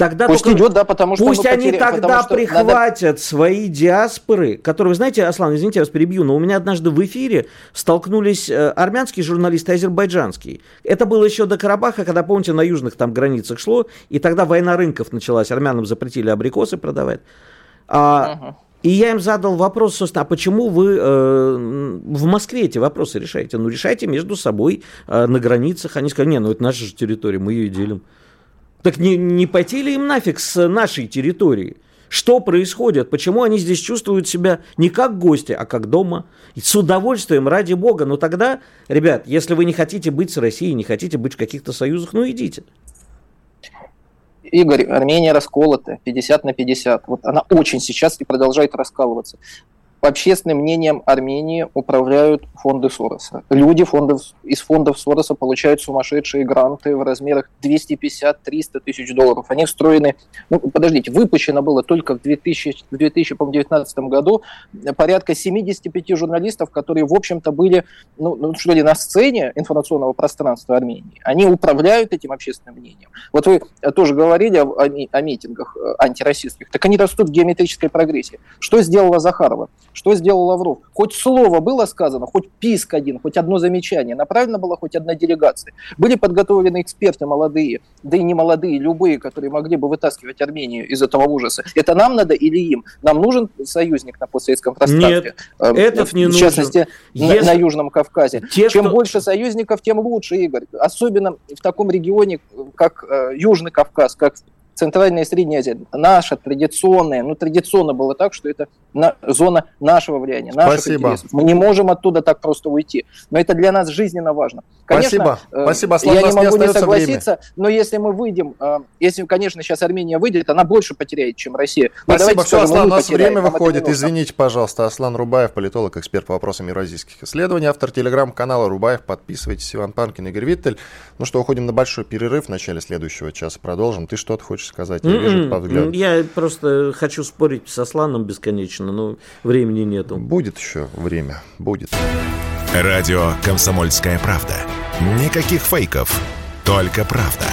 Тогда пусть только... идет, да, потому что Пусть они потеря... тогда прихватят надо... свои диаспоры, которые, вы знаете, Аслан, извините, я вас перебью, но у меня однажды в эфире столкнулись э, армянские журналисты и азербайджанские. Это было еще до Карабаха, когда, помните, на южных там границах шло, и тогда война рынков началась, армянам запретили абрикосы продавать. А, угу. И я им задал вопрос, собственно, а почему вы э, в Москве эти вопросы решаете? Ну, решайте между собой э, на границах. Они сказали, не, ну это наша же территория, мы ее делим. Так не, не пойти ли им нафиг с нашей территории? Что происходит? Почему они здесь чувствуют себя не как гости, а как дома? И с удовольствием, ради бога. Но тогда, ребят, если вы не хотите быть с Россией, не хотите быть в каких-то союзах, ну идите. Игорь, Армения расколота 50 на 50. Вот она очень сейчас и продолжает раскалываться. Общественным мнением Армении управляют фонды Сороса. Люди фондов, из фондов Сороса получают сумасшедшие гранты в размерах 250-300 тысяч долларов. Они встроены, ну, подождите, выпущено было только в 2000, в 2019 году порядка 75 журналистов, которые, в общем-то, были, ну, ну, что ли, на сцене информационного пространства Армении. Они управляют этим общественным мнением. Вот вы тоже говорили о, о, о митингах э, антироссийских. Так они растут в геометрической прогрессии. Что сделала Захарова? Что сделал Лавров? Хоть слово было сказано, хоть писк один, хоть одно замечание, направлена была хоть одна делегация. Были подготовлены эксперты молодые, да и не молодые, любые, которые могли бы вытаскивать Армению из этого ужаса. Это нам надо или им? Нам нужен союзник на постсоветском пространстве? Нет, эм, этот не в нужен. В частности, Если... на, Южном Кавказе. Те, Чем кто... больше союзников, тем лучше, Игорь. Особенно в таком регионе, как э, Южный Кавказ, как Центральная и Средняя Азия, наша традиционная, ну традиционно было так, что это на, зона нашего влияния, наших Спасибо. интересов. Мы не можем оттуда так просто уйти, но это для нас жизненно важно. Конечно, Спасибо. Э, Спасибо. Аслан, я не могу не, не согласиться, время. но если мы выйдем, э, если, конечно, сейчас Армения выйдет, она больше потеряет, чем Россия. Но Спасибо. Все, скажем, Аслан, у нас время выходит. Извините, пожалуйста. Аслан Рубаев, политолог, эксперт по вопросам евразийских исследований, автор телеграм-канала Рубаев. Подписывайтесь. Иван Панкин, Игорь Виттель. Ну что, уходим на большой перерыв в начале следующего часа. Продолжим. Ты что-то хочешь сказать? Я вижу по взгляду. Я просто хочу спорить с Асланом бесконечно, но времени нету. Будет еще время, будет. Радио «Комсомольская правда». Никаких фейков, только правда.